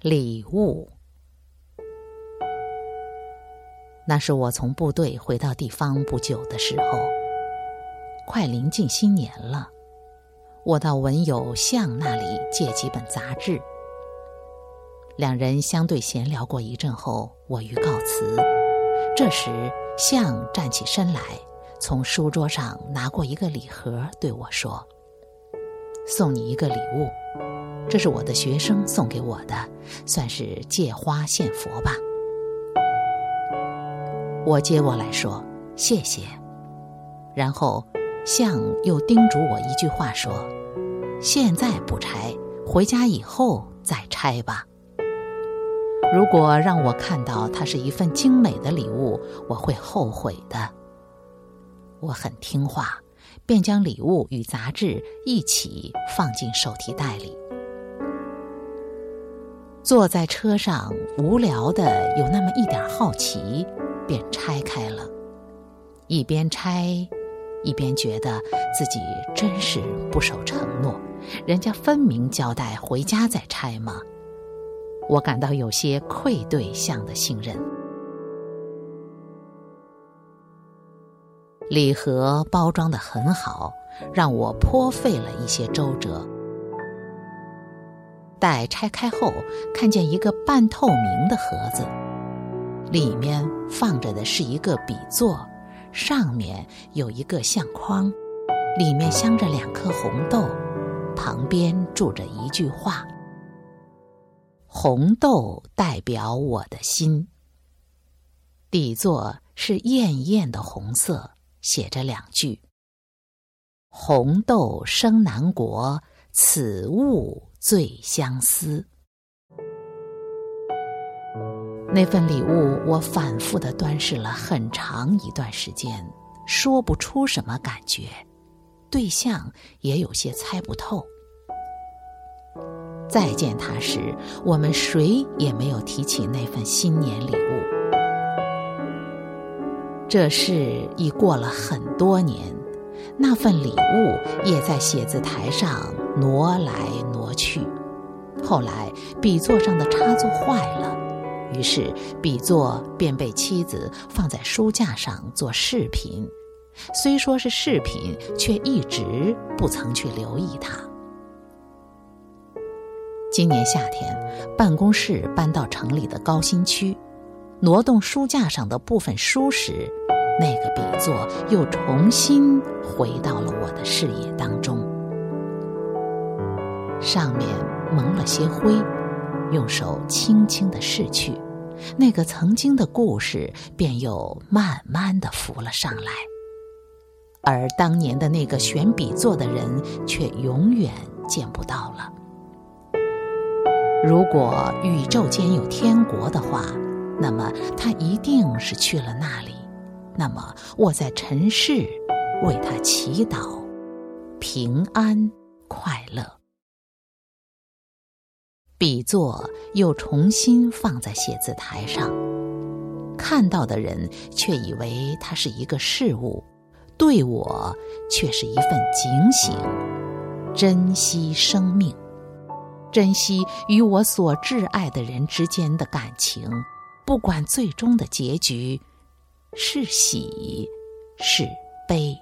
礼物。那是我从部队回到地方不久的时候，快临近新年了。我到文友向那里借几本杂志，两人相对闲聊过一阵后，我欲告辞。这时，向站起身来，从书桌上拿过一个礼盒，对我说：“送你一个礼物，这是我的学生送给我的，算是借花献佛吧。”我接过来说：“谢谢。”然后，相又叮嘱我一句话说：“现在不拆，回家以后再拆吧。如果让我看到它是一份精美的礼物，我会后悔的。”我很听话，便将礼物与杂志一起放进手提袋里。坐在车上，无聊的有那么一点好奇。便拆开了，一边拆，一边觉得自己真是不守承诺。人家分明交代回家再拆嘛，我感到有些愧对象的信任。礼盒包装的很好，让我颇费了一些周折。待拆开后，看见一个半透明的盒子。里面放着的是一个笔座，上面有一个相框，里面镶着两颗红豆，旁边住着一句话：“红豆代表我的心。”底座是艳艳的红色，写着两句：“红豆生南国，此物最相思。”那份礼物，我反复的端视了很长一段时间，说不出什么感觉，对象也有些猜不透。再见他时，我们谁也没有提起那份新年礼物。这事已过了很多年，那份礼物也在写字台上挪来挪去。后来笔座上的插座坏了。于是，笔座便被妻子放在书架上做饰品。虽说是饰品，却一直不曾去留意它。今年夏天，办公室搬到城里的高新区，挪动书架上的部分书时，那个笔座又重新回到了我的视野当中。上面蒙了些灰。用手轻轻的拭去，那个曾经的故事便又慢慢的浮了上来，而当年的那个选笔座的人却永远见不到了。如果宇宙间有天国的话，那么他一定是去了那里。那么我在尘世为他祈祷，平安快乐。笔座又重新放在写字台上，看到的人却以为它是一个事物，对我却是一份警醒：珍惜生命，珍惜与我所挚爱的人之间的感情，不管最终的结局是喜是悲。